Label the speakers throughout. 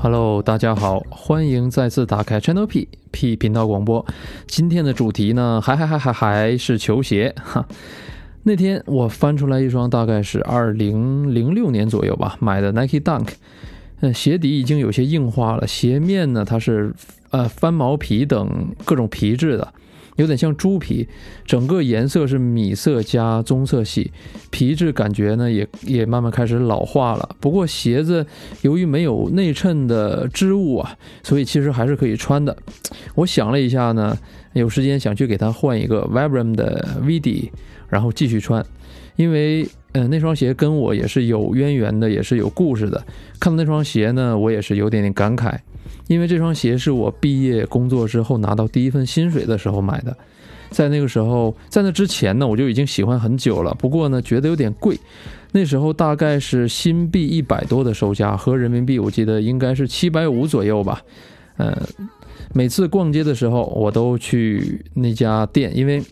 Speaker 1: Hello，大家好，欢迎再次打开 Channel P P 频道广播。今天的主题呢，还还还还还是球鞋哈。那天我翻出来一双，大概是二零零六年左右吧买的 Nike Dunk，嗯，鞋底已经有些硬化了，鞋面呢它是呃翻毛皮等各种皮质的。有点像猪皮，整个颜色是米色加棕色系，皮质感觉呢也也慢慢开始老化了。不过鞋子由于没有内衬的织物啊，所以其实还是可以穿的。我想了一下呢，有时间想去给它换一个 Vibram 的 V 底，然后继续穿，因为嗯那双鞋跟我也是有渊源的，也是有故事的。看到那双鞋呢，我也是有点点感慨。因为这双鞋是我毕业工作之后拿到第一份薪水的时候买的，在那个时候，在那之前呢，我就已经喜欢很久了。不过呢，觉得有点贵。那时候大概是新币一百多的售价，和人民币我记得应该是七百五左右吧。嗯，每次逛街的时候，我都去那家店，因为。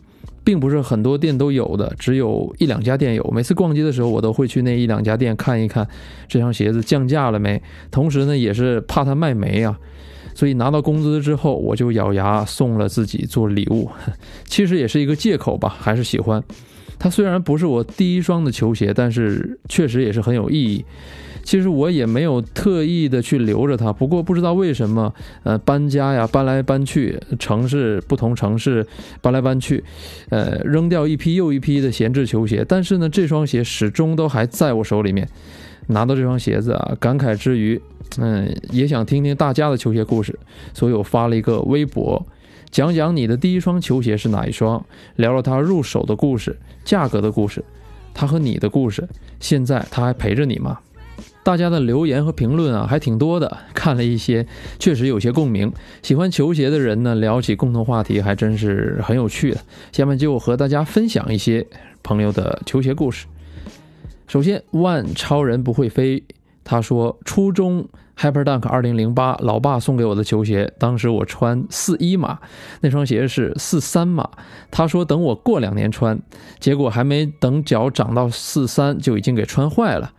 Speaker 1: 并不是很多店都有的，只有一两家店有。每次逛街的时候，我都会去那一两家店看一看这双鞋子降价了没。同时呢，也是怕它卖没啊，所以拿到工资之后，我就咬牙送了自己做礼物。其实也是一个借口吧，还是喜欢。它虽然不是我第一双的球鞋，但是确实也是很有意义。其实我也没有特意的去留着它，不过不知道为什么，呃，搬家呀，搬来搬去，城市不同城市搬来搬去，呃，扔掉一批又一批的闲置球鞋，但是呢，这双鞋始终都还在我手里面。拿到这双鞋子啊，感慨之余，嗯，也想听听大家的球鞋故事，所以我发了一个微博，讲讲你的第一双球鞋是哪一双，聊聊它入手的故事，价格的故事，它和你的故事，现在它还陪着你吗？大家的留言和评论啊，还挺多的。看了一些，确实有些共鸣。喜欢球鞋的人呢，聊起共同话题还真是很有趣的。下面就和大家分享一些朋友的球鞋故事。首先，万超人不会飞，他说初中。Hyperdunk 2008，老爸送给我的球鞋，当时我穿四一码，那双鞋是四三码。他说等我过两年穿，结果还没等脚长到四三，就已经给穿坏了。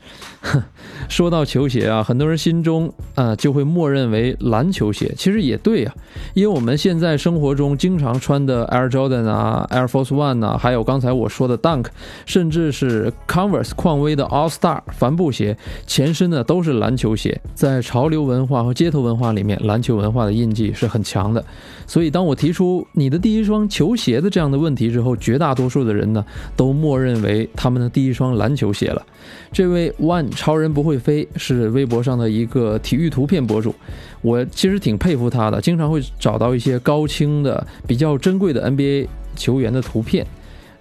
Speaker 1: 哼，说到球鞋啊，很多人心中啊就会默认为篮球鞋，其实也对呀，因为我们现在生活中经常穿的 Air Jordan 啊、Air Force One 啊，还有刚才我说的 Dunk，甚至是 Converse 匡威的 All Star 帆布鞋，前身呢都是篮球鞋，在。潮流文化和街头文化里面，篮球文化的印记是很强的。所以，当我提出你的第一双球鞋的这样的问题之后，绝大多数的人呢，都默认为他们的第一双篮球鞋了。这位 One 超人不会飞是微博上的一个体育图片博主，我其实挺佩服他的，经常会找到一些高清的、比较珍贵的 NBA 球员的图片。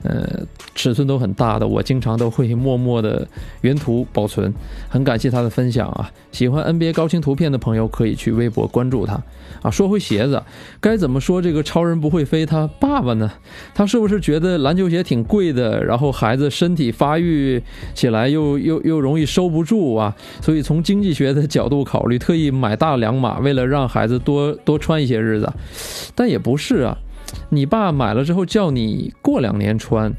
Speaker 1: 呃，尺寸都很大的，我经常都会默默的原图保存。很感谢他的分享啊！喜欢 NBA 高清图片的朋友可以去微博关注他啊。说回鞋子，该怎么说这个超人不会飞他爸爸呢？他是不是觉得篮球鞋挺贵的，然后孩子身体发育起来又又又容易收不住啊？所以从经济学的角度考虑，特意买大两码，为了让孩子多多穿一些日子。但也不是啊。你爸买了之后叫你过两年穿，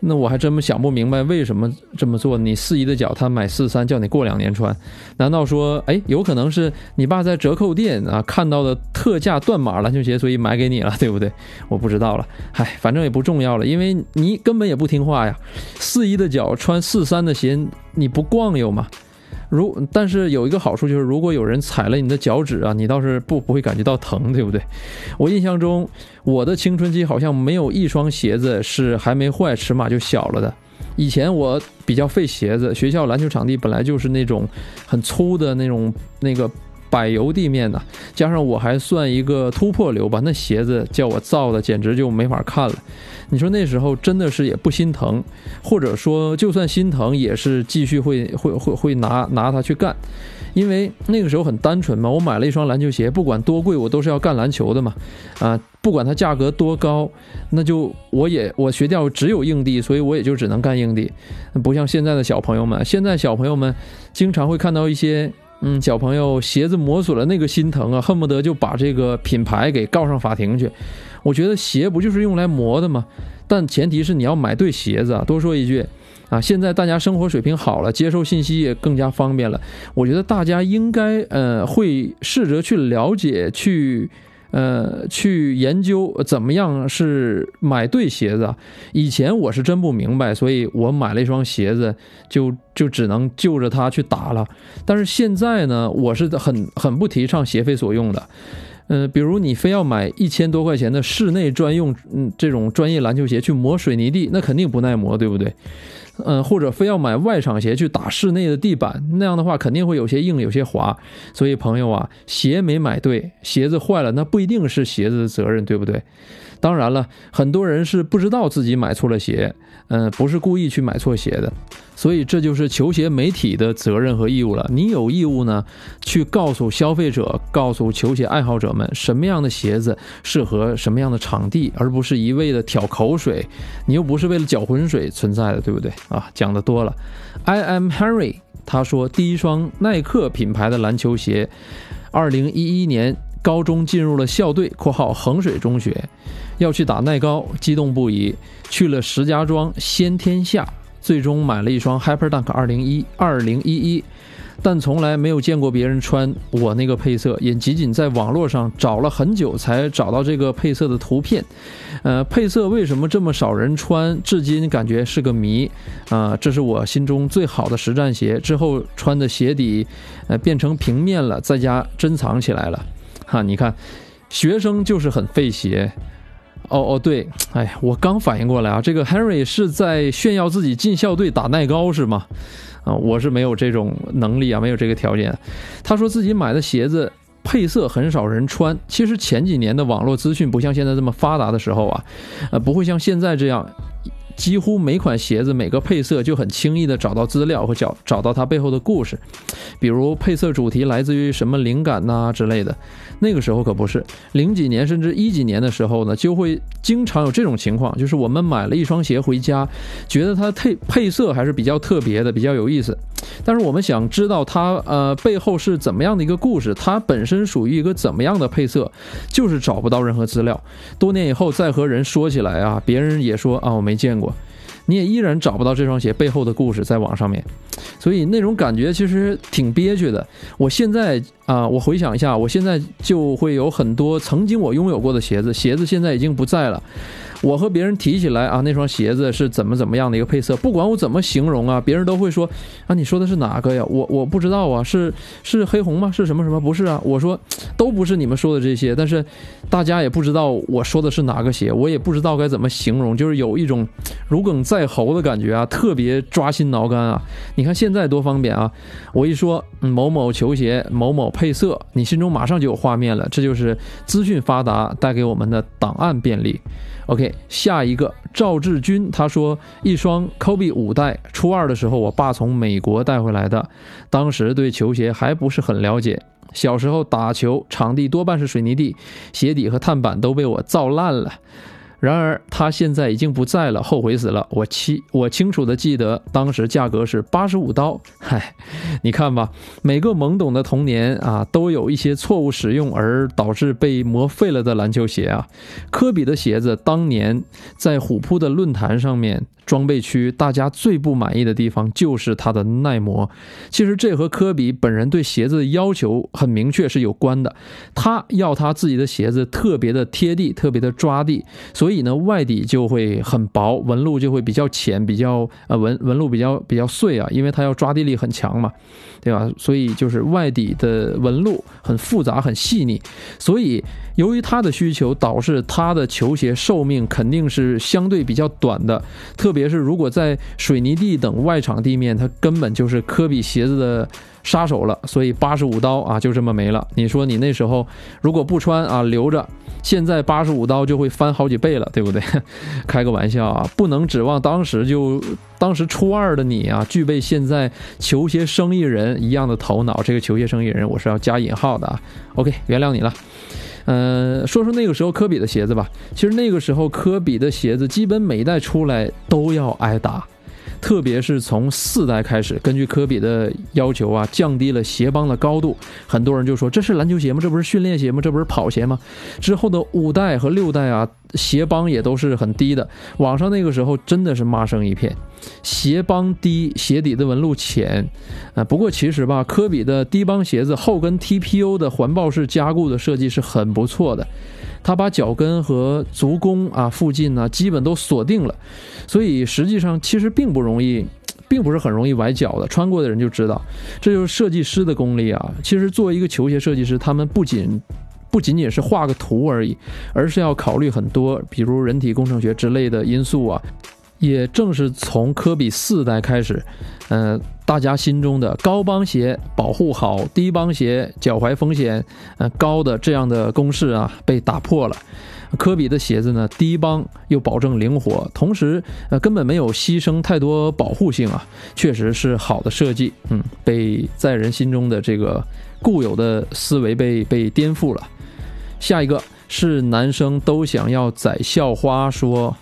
Speaker 1: 那我还真想不明白为什么这么做。你四一的脚，他买四三叫你过两年穿，难道说，哎，有可能是你爸在折扣店啊看到的特价断码篮球鞋，所以买给你了，对不对？我不知道了，嗨，反正也不重要了，因为你根本也不听话呀。四一的脚穿四三的鞋，你不逛悠吗？如但是有一个好处就是，如果有人踩了你的脚趾啊，你倒是不不会感觉到疼，对不对？我印象中，我的青春期好像没有一双鞋子是还没坏，尺码就小了的。以前我比较费鞋子，学校篮球场地本来就是那种很粗的那种那个。柏油地面呢，加上我还算一个突破流吧，那鞋子叫我造的简直就没法看了。你说那时候真的是也不心疼，或者说就算心疼，也是继续会 会会会拿拿它去干，因为那个时候很单纯嘛。我买了一双篮球鞋，不管多贵，我都是要干篮球的嘛。啊，不管它价格多高，那就我也我学校只有硬地，所以我也就只能干硬地。不像现在的小朋友们，现在小朋友们经常会看到一些。嗯，小朋友鞋子磨损了，那个心疼啊，恨不得就把这个品牌给告上法庭去。我觉得鞋不就是用来磨的吗？但前提是你要买对鞋子啊。多说一句，啊，现在大家生活水平好了，接受信息也更加方便了。我觉得大家应该呃会试着去了解，去呃去研究怎么样是买对鞋子。以前我是真不明白，所以我买了一双鞋子，就就只能就着它去打了。但是现在呢，我是很很不提倡鞋非所用的。嗯，比如你非要买一千多块钱的室内专用嗯这种专业篮球鞋去磨水泥地，那肯定不耐磨，对不对？嗯，或者非要买外场鞋去打室内的地板，那样的话肯定会有些硬，有些滑。所以朋友啊，鞋没买对，鞋子坏了，那不一定是鞋子的责任，对不对？当然了，很多人是不知道自己买错了鞋，嗯，不是故意去买错鞋的。所以这就是球鞋媒体的责任和义务了。你有义务呢，去告诉消费者，告诉球鞋爱好者们，什么样的鞋子适合什么样的场地，而不是一味的挑口水。你又不是为了搅浑水存在的，对不对啊？讲的多了。I am Henry，他说第一双耐克品牌的篮球鞋，二零一一年高中进入了校队（括号衡水中学），要去打耐高，激动不已，去了石家庄先天下。最终买了一双 Hyperdunk 二零一二零一一，但从来没有见过别人穿我那个配色，也仅仅在网络上找了很久才找到这个配色的图片。呃，配色为什么这么少人穿，至今感觉是个谜。啊，这是我心中最好的实战鞋。之后穿的鞋底，呃，变成平面了，在家珍藏起来了。哈，你看，学生就是很费鞋。哦哦对，哎呀，我刚反应过来啊，这个 Henry 是在炫耀自己进校队打耐高是吗？啊，我是没有这种能力啊，没有这个条件。他说自己买的鞋子配色很少人穿，其实前几年的网络资讯不像现在这么发达的时候啊，呃，不会像现在这样。几乎每款鞋子每个配色就很轻易的找到资料和找找到它背后的故事，比如配色主题来自于什么灵感呐之类的。那个时候可不是零几年甚至一几年的时候呢，就会经常有这种情况，就是我们买了一双鞋回家，觉得它配配色还是比较特别的，比较有意思。但是我们想知道它呃背后是怎么样的一个故事，它本身属于一个怎么样的配色，就是找不到任何资料。多年以后再和人说起来啊，别人也说啊我没见过。你也依然找不到这双鞋背后的故事，在网上面，所以那种感觉其实挺憋屈的。我现在啊，我回想一下，我现在就会有很多曾经我拥有过的鞋子，鞋子现在已经不在了。我和别人提起来啊，那双鞋子是怎么怎么样的一个配色？不管我怎么形容啊，别人都会说啊，你说的是哪个呀？我我不知道啊，是是黑红吗？是什么什么？不是啊，我说都不是你们说的这些，但是大家也不知道我说的是哪个鞋，我也不知道该怎么形容，就是有一种如鲠在喉的感觉啊，特别抓心挠肝啊。你看现在多方便啊，我一说某某球鞋某某配色，你心中马上就有画面了，这就是资讯发达带给我们的档案便利。OK，下一个赵志军，他说一双 Kobe 五代，初二的时候我爸从美国带回来的，当时对球鞋还不是很了解，小时候打球场地多半是水泥地，鞋底和碳板都被我造烂了。然而他现在已经不在了，后悔死了。我清我清楚的记得当时价格是八十五刀。嗨，你看吧，每个懵懂的童年啊，都有一些错误使用而导致被磨废了的篮球鞋啊。科比的鞋子当年在虎扑的论坛上面。装备区，大家最不满意的地方就是它的耐磨。其实这和科比本人对鞋子的要求很明确是有关的。他要他自己的鞋子特别的贴地，特别的抓地，所以所以呢，外底就会很薄，纹路就会比较浅，比较呃纹纹路比较比较碎啊，因为它要抓地力很强嘛，对吧？所以就是外底的纹路很复杂、很细腻。所以由于它的需求，导致它的球鞋寿命肯定是相对比较短的，特。别是如果在水泥地等外场地面，它根本就是科比鞋子的杀手了。所以八十五刀啊，就这么没了。你说你那时候如果不穿啊，留着，现在八十五刀就会翻好几倍了，对不对？开个玩笑啊，不能指望当时就当时初二的你啊，具备现在球鞋生意人一样的头脑。这个球鞋生意人，我是要加引号的啊。OK，原谅你了。嗯，说说那个时候科比的鞋子吧。其实那个时候科比的鞋子基本每一代出来都要挨打，特别是从四代开始，根据科比的要求啊，降低了鞋帮的高度。很多人就说这是篮球鞋吗？这不是训练鞋吗？这不是跑鞋吗？之后的五代和六代啊，鞋帮也都是很低的。网上那个时候真的是骂声一片，鞋帮低，鞋底的纹路浅。啊，不过其实吧，科比的低帮鞋子后跟 TPU 的环抱式加固的设计是很不错的。他把脚跟和足弓啊附近呢基本都锁定了，所以实际上其实并不容易，并不是很容易崴脚的。穿过的人就知道，这就是设计师的功力啊。其实作为一个球鞋设计师，他们不仅不仅仅是画个图而已，而是要考虑很多，比如人体工程学之类的因素啊。也正是从科比四代开始，呃，大家心中的高帮鞋保护好低帮鞋脚踝风险呃高的这样的公式啊被打破了。科比的鞋子呢低帮又保证灵活，同时呃根本没有牺牲太多保护性啊，确实是好的设计。嗯，被在人心中的这个固有的思维被被颠覆了。下一个是男生都想要宰校花说。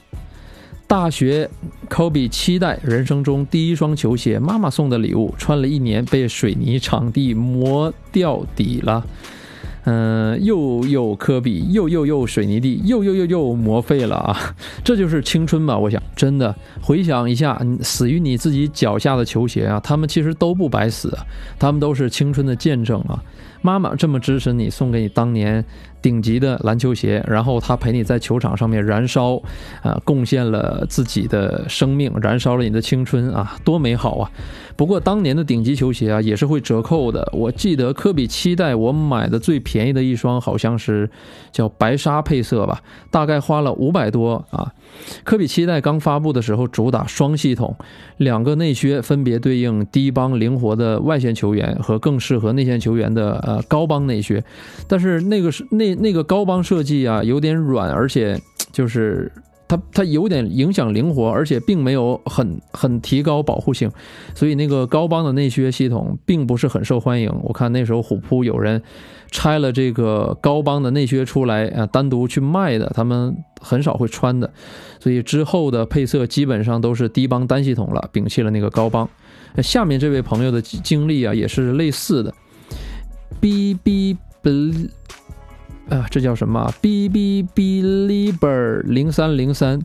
Speaker 1: 大学，科比期待人生中第一双球鞋，妈妈送的礼物，穿了一年被水泥场地磨掉底了。嗯，又又科比，又又又水泥地，又又又又磨废了啊！这就是青春吧？我想，真的回想一下，死于你自己脚下的球鞋啊，他们其实都不白死，他们都是青春的见证啊！妈妈这么支持你，送给你当年。顶级的篮球鞋，然后他陪你在球场上面燃烧，啊，贡献了自己的生命，燃烧了你的青春啊，多美好啊！不过当年的顶级球鞋啊，也是会折扣的。我记得科比七代我买的最便宜的一双，好像是叫白纱配色吧，大概花了五百多啊。科比七代刚发布的时候，主打双系统，两个内靴分别对应低帮灵活的外线球员和更适合内线球员的呃高帮内靴，但是那个是那。那那个高帮设计啊，有点软，而且就是它它有点影响灵活，而且并没有很很提高保护性，所以那个高帮的内靴系统并不是很受欢迎。我看那时候虎扑有人拆了这个高帮的内靴出来啊，单独去卖的，他们很少会穿的，所以之后的配色基本上都是低帮单系统了，摒弃了那个高帮。下面这位朋友的经历啊，也是类似的，b b b。啊，这叫什么？B B B Liber 零三零三，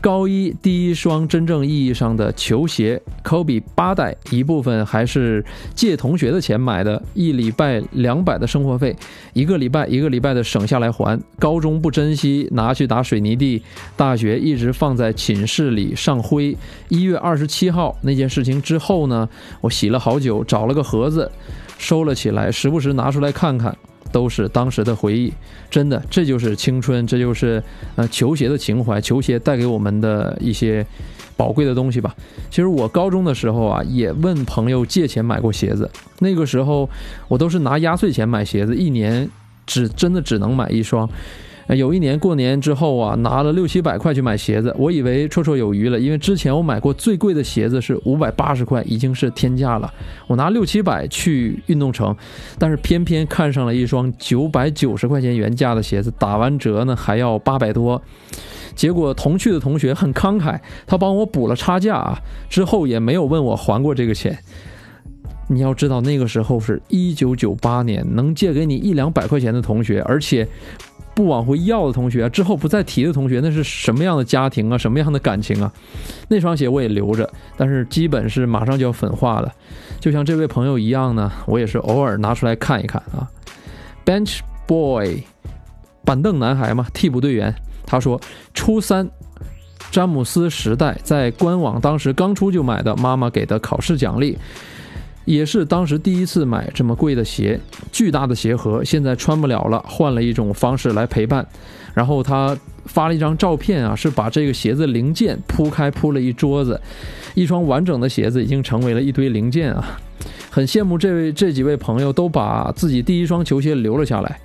Speaker 1: 高一第一双真正意义上的球鞋，Kobe 八代，一部分还是借同学的钱买的，一礼拜两百的生活费，一个礼拜一个礼拜的省下来还。高中不珍惜，拿去打水泥地，大学一直放在寝室里上灰。一月二十七号那件事情之后呢，我洗了好久，找了个盒子收了起来，时不时拿出来看看。都是当时的回忆，真的，这就是青春，这就是呃球鞋的情怀，球鞋带给我们的一些宝贵的东西吧。其实我高中的时候啊，也问朋友借钱买过鞋子，那个时候我都是拿压岁钱买鞋子，一年只真的只能买一双。有一年过年之后啊，拿了六七百块去买鞋子，我以为绰绰有余了，因为之前我买过最贵的鞋子是五百八十块，已经是天价了。我拿六七百去运动城，但是偏偏看上了一双九百九十块钱原价的鞋子，打完折呢还要八百多。结果同去的同学很慷慨，他帮我补了差价啊，之后也没有问我还过这个钱。你要知道那个时候是一九九八年，能借给你一两百块钱的同学，而且。不往回要的同学，之后不再提的同学，那是什么样的家庭啊？什么样的感情啊？那双鞋我也留着，但是基本是马上就要粉化了。就像这位朋友一样呢，我也是偶尔拿出来看一看啊。Bench Boy，板凳男孩嘛，替补队员。他说，初三，詹姆斯时代在官网当时刚出就买的，妈妈给的考试奖励。也是当时第一次买这么贵的鞋，巨大的鞋盒，现在穿不了了，换了一种方式来陪伴。然后他发了一张照片啊，是把这个鞋子零件铺开，铺了一桌子，一双完整的鞋子已经成为了一堆零件啊。很羡慕这位这几位朋友都把自己第一双球鞋留了下来。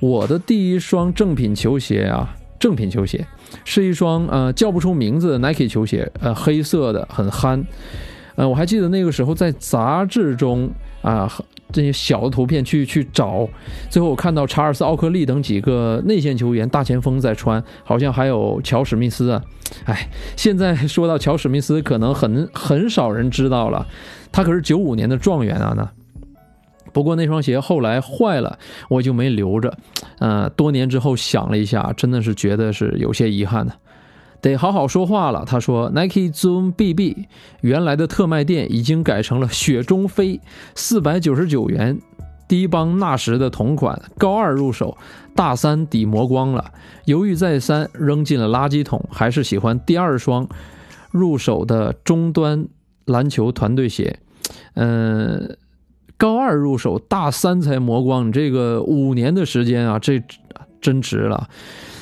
Speaker 1: 我的第一双正品球鞋啊，正品球鞋是一双呃叫不出名字的 Nike 球鞋，呃黑色的，很憨。呃，我还记得那个时候在杂志中啊，这些小的图片去去找，最后我看到查尔斯·奥克利等几个内线球员大前锋在穿，好像还有乔史密斯啊。哎，现在说到乔史密斯，可能很很少人知道了，他可是九五年的状元啊呢。不过那双鞋后来坏了，我就没留着。呃，多年之后想了一下，真的是觉得是有些遗憾的，得好好说话了。他说，Nike Zoom BB 原来的特卖店已经改成了雪中飞，四百九十九元，低帮纳什的同款，高二入手，大三底磨光了，犹豫再三，扔进了垃圾桶，还是喜欢第二双入手的中端篮球团队鞋，嗯。高二入手，大三才磨光，你这个五年的时间啊，这真值了。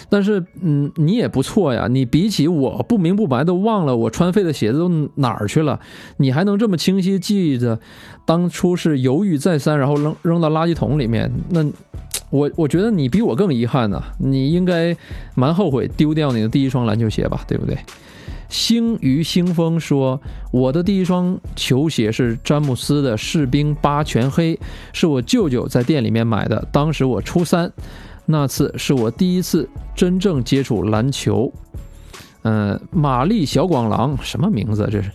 Speaker 1: 但是，嗯，你也不错呀。你比起我不明不白都忘了我穿废的鞋子都哪儿去了，你还能这么清晰记着当初是犹豫再三，然后扔扔到垃圾桶里面。那我我觉得你比我更遗憾呢。你应该蛮后悔丢掉你的第一双篮球鞋吧，对不对？星于星风说：“我的第一双球鞋是詹姆斯的士兵八全黑，是我舅舅在店里面买的。当时我初三，那次是我第一次真正接触篮球。”嗯，玛丽小广郎什么名字？这是？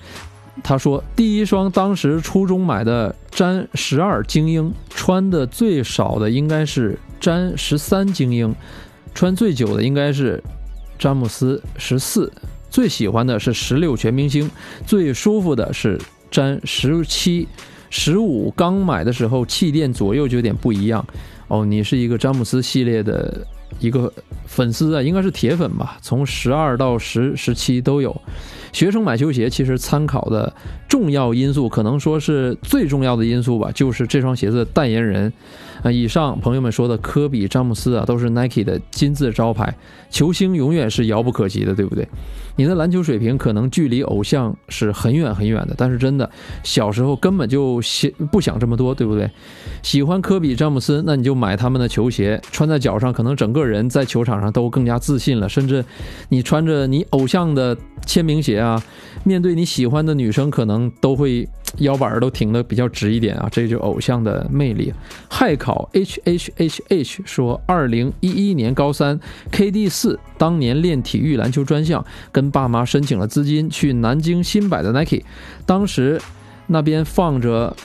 Speaker 1: 他说第一双当时初中买的詹十二精英，穿的最少的应该是詹十三精英，穿最久的应该是詹姆斯十四。最喜欢的是十六全明星，最舒服的是詹十七、十五。刚买的时候气垫左右就有点不一样。哦，你是一个詹姆斯系列的一个粉丝啊，应该是铁粉吧？从十二到十、十七都有。学生买球鞋其实参考的重要因素，可能说是最重要的因素吧，就是这双鞋子的代言人。啊，以上朋友们说的科比、詹姆斯啊，都是 Nike 的金字招牌，球星永远是遥不可及的，对不对？你的篮球水平可能距离偶像是很远很远的，但是真的小时候根本就想不想这么多，对不对？喜欢科比、詹姆斯，那你就买他们的球鞋，穿在脚上，可能整个人在球场上都更加自信了。甚至你穿着你偶像的签名鞋啊，面对你喜欢的女生，可能都会。腰板儿都挺得比较直一点啊，这就偶像的魅力。嗨考 H H H H 说，二零一一年高三，KD 四当年练体育篮球专项，跟爸妈申请了资金去南京新百的 Nike，当时那边放着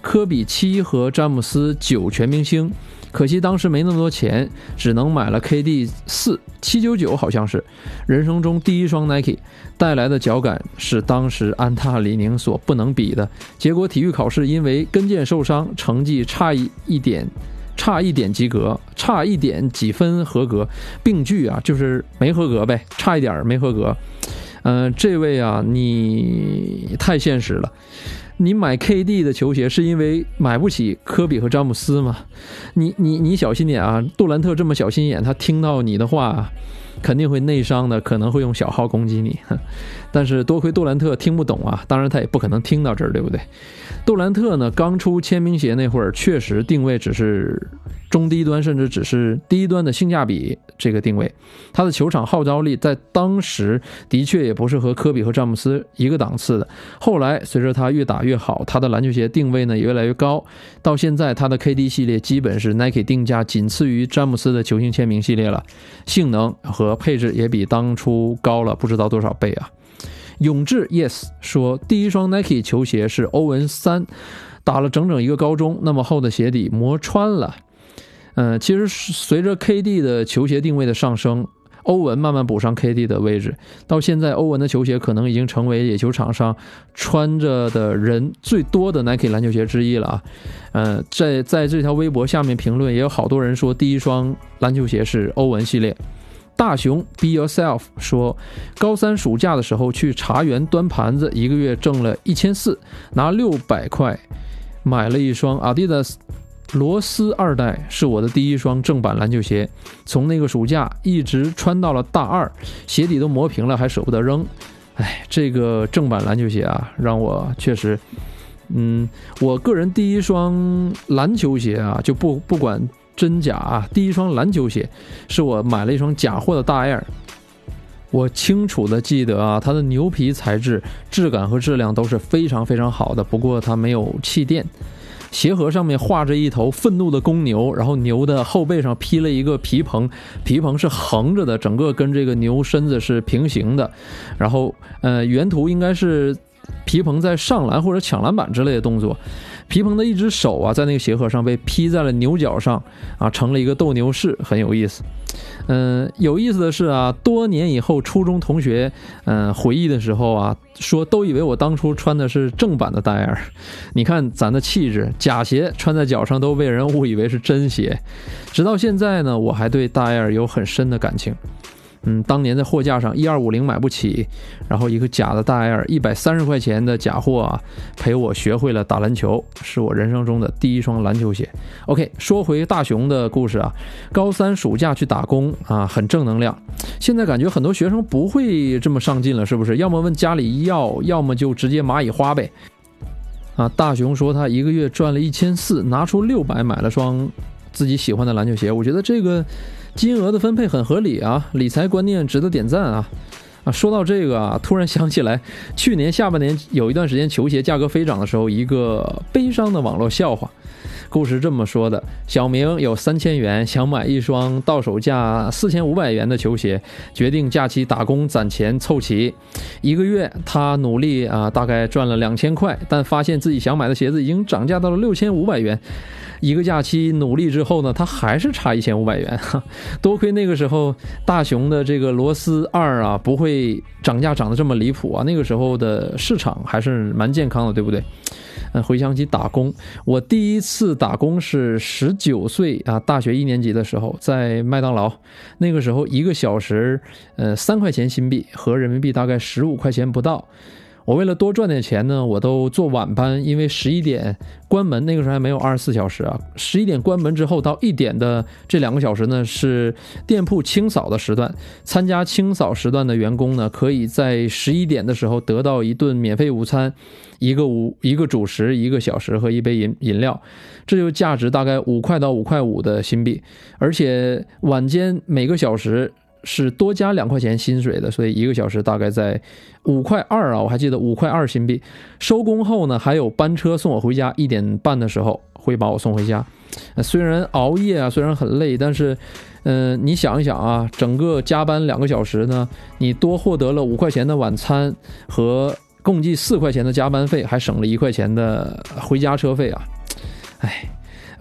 Speaker 1: 科比七和詹姆斯九全明星。可惜当时没那么多钱，只能买了 KD 四七九九，好像是人生中第一双 Nike，带来的脚感是当时安踏李宁所不能比的。结果体育考试因为跟腱受伤，成绩差一一点，差一点及格，差一点几分合格，病句啊，就是没合格呗，差一点没合格。嗯，这位啊，你太现实了。你买 KD 的球鞋是因为买不起科比和詹姆斯吗？你你你小心点啊！杜兰特这么小心眼，他听到你的话，肯定会内伤的，可能会用小号攻击你。但是多亏杜兰特听不懂啊，当然他也不可能听到这儿，对不对？杜兰特呢，刚出签名鞋那会儿，确实定位只是。中低端甚至只是低端的性价比这个定位，他的球场号召力在当时的确也不是和科比和詹姆斯一个档次的。后来随着他越打越好，他的篮球鞋定位呢也越来越高，到现在他的 KD 系列基本是 Nike 定价仅次于詹姆斯的球星签名系列了，性能和配置也比当初高了不知道多少倍啊！永志 Yes 说，第一双 Nike 球鞋是欧文三，打了整整一个高中，那么厚的鞋底磨穿了。嗯，其实随着 KD 的球鞋定位的上升，欧文慢慢补上 KD 的位置，到现在欧文的球鞋可能已经成为野球场上穿着的人最多的 Nike 篮球鞋之一了啊。嗯，在在这条微博下面评论也有好多人说第一双篮球鞋是欧文系列。大熊 Be Yourself 说，高三暑假的时候去茶园端盘子，一个月挣了一千四，拿六百块买了一双 Adidas。罗斯二代是我的第一双正版篮球鞋，从那个暑假一直穿到了大二，鞋底都磨平了，还舍不得扔。哎，这个正版篮球鞋啊，让我确实，嗯，我个人第一双篮球鞋啊，就不不管真假啊，第一双篮球鞋是我买了一双假货的大 Air，我清楚的记得啊，它的牛皮材质质感和质量都是非常非常好的，不过它没有气垫。鞋盒上面画着一头愤怒的公牛，然后牛的后背上披了一个皮蓬，皮蓬是横着的，整个跟这个牛身子是平行的。然后，呃，原图应该是皮蓬在上篮或者抢篮板之类的动作。皮蓬的一只手啊，在那个鞋盒上被劈在了牛角上啊，成了一个斗牛士，很有意思。嗯，有意思的是啊，多年以后，初中同学嗯回忆的时候啊，说都以为我当初穿的是正版的戴尔。你看咱的气质，假鞋穿在脚上都被人误以为是真鞋。直到现在呢，我还对戴尔有很深的感情。嗯，当年在货架上一二五零买不起，然后一个假的大 Air 一百三十块钱的假货啊，陪我学会了打篮球，是我人生中的第一双篮球鞋。OK，说回大熊的故事啊，高三暑假去打工啊，很正能量。现在感觉很多学生不会这么上进了，是不是？要么问家里要，要么就直接蚂蚁花呗。啊，大熊说他一个月赚了一千四，拿出六百买了双自己喜欢的篮球鞋。我觉得这个。金额的分配很合理啊，理财观念值得点赞啊！啊，说到这个啊，突然想起来，去年下半年有一段时间球鞋价格飞涨的时候，一个悲伤的网络笑话。故事这么说的：小明有三千元，想买一双到手价四千五百元的球鞋，决定假期打工攒钱凑齐。一个月，他努力啊，大概赚了两千块，但发现自己想买的鞋子已经涨价到了六千五百元。一个假期努力之后呢，他还是差一千五百元。多亏那个时候大熊的这个螺丝二啊，不会涨价涨得这么离谱啊。那个时候的市场还是蛮健康的，对不对？嗯，回想起打工，我第一次打工是十九岁啊，大学一年级的时候，在麦当劳。那个时候一个小时，呃，三块钱新币，合人民币大概十五块钱不到。我为了多赚点钱呢，我都做晚班，因为十一点关门，那个时候还没有二十四小时啊。十一点关门之后到一点的这两个小时呢，是店铺清扫的时段。参加清扫时段的员工呢，可以在十一点的时候得到一顿免费午餐，一个午一个主食，一个小时和一杯饮饮料，这就价值大概五块到五块五的新币。而且晚间每个小时。是多加两块钱薪水的，所以一个小时大概在五块二啊，我还记得五块二新币。收工后呢，还有班车送我回家，一点半的时候会把我送回家。虽然熬夜啊，虽然很累，但是，嗯，你想一想啊，整个加班两个小时呢，你多获得了五块钱的晚餐和共计四块钱的加班费，还省了一块钱的回家车费啊。哎，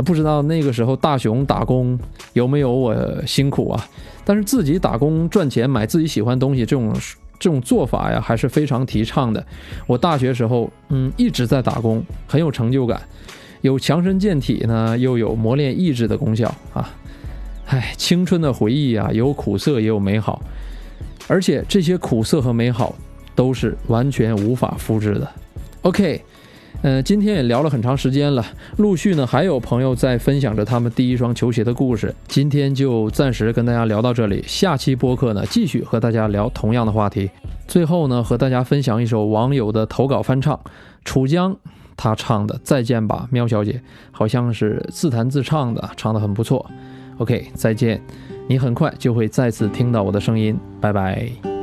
Speaker 1: 不知道那个时候大熊打工有没有我辛苦啊？但是自己打工赚钱买自己喜欢东西这种这种做法呀，还是非常提倡的。我大学时候，嗯，一直在打工，很有成就感，有强身健体呢，又有磨练意志的功效啊。唉，青春的回忆啊，有苦涩也有美好，而且这些苦涩和美好都是完全无法复制的。OK。嗯，今天也聊了很长时间了，陆续呢还有朋友在分享着他们第一双球鞋的故事。今天就暂时跟大家聊到这里，下期播客呢继续和大家聊同样的话题。最后呢和大家分享一首网友的投稿翻唱，楚江他唱的《再见吧，喵小姐》，好像是自弹自唱的，唱得很不错。OK，再见，你很快就会再次听到我的声音，拜拜。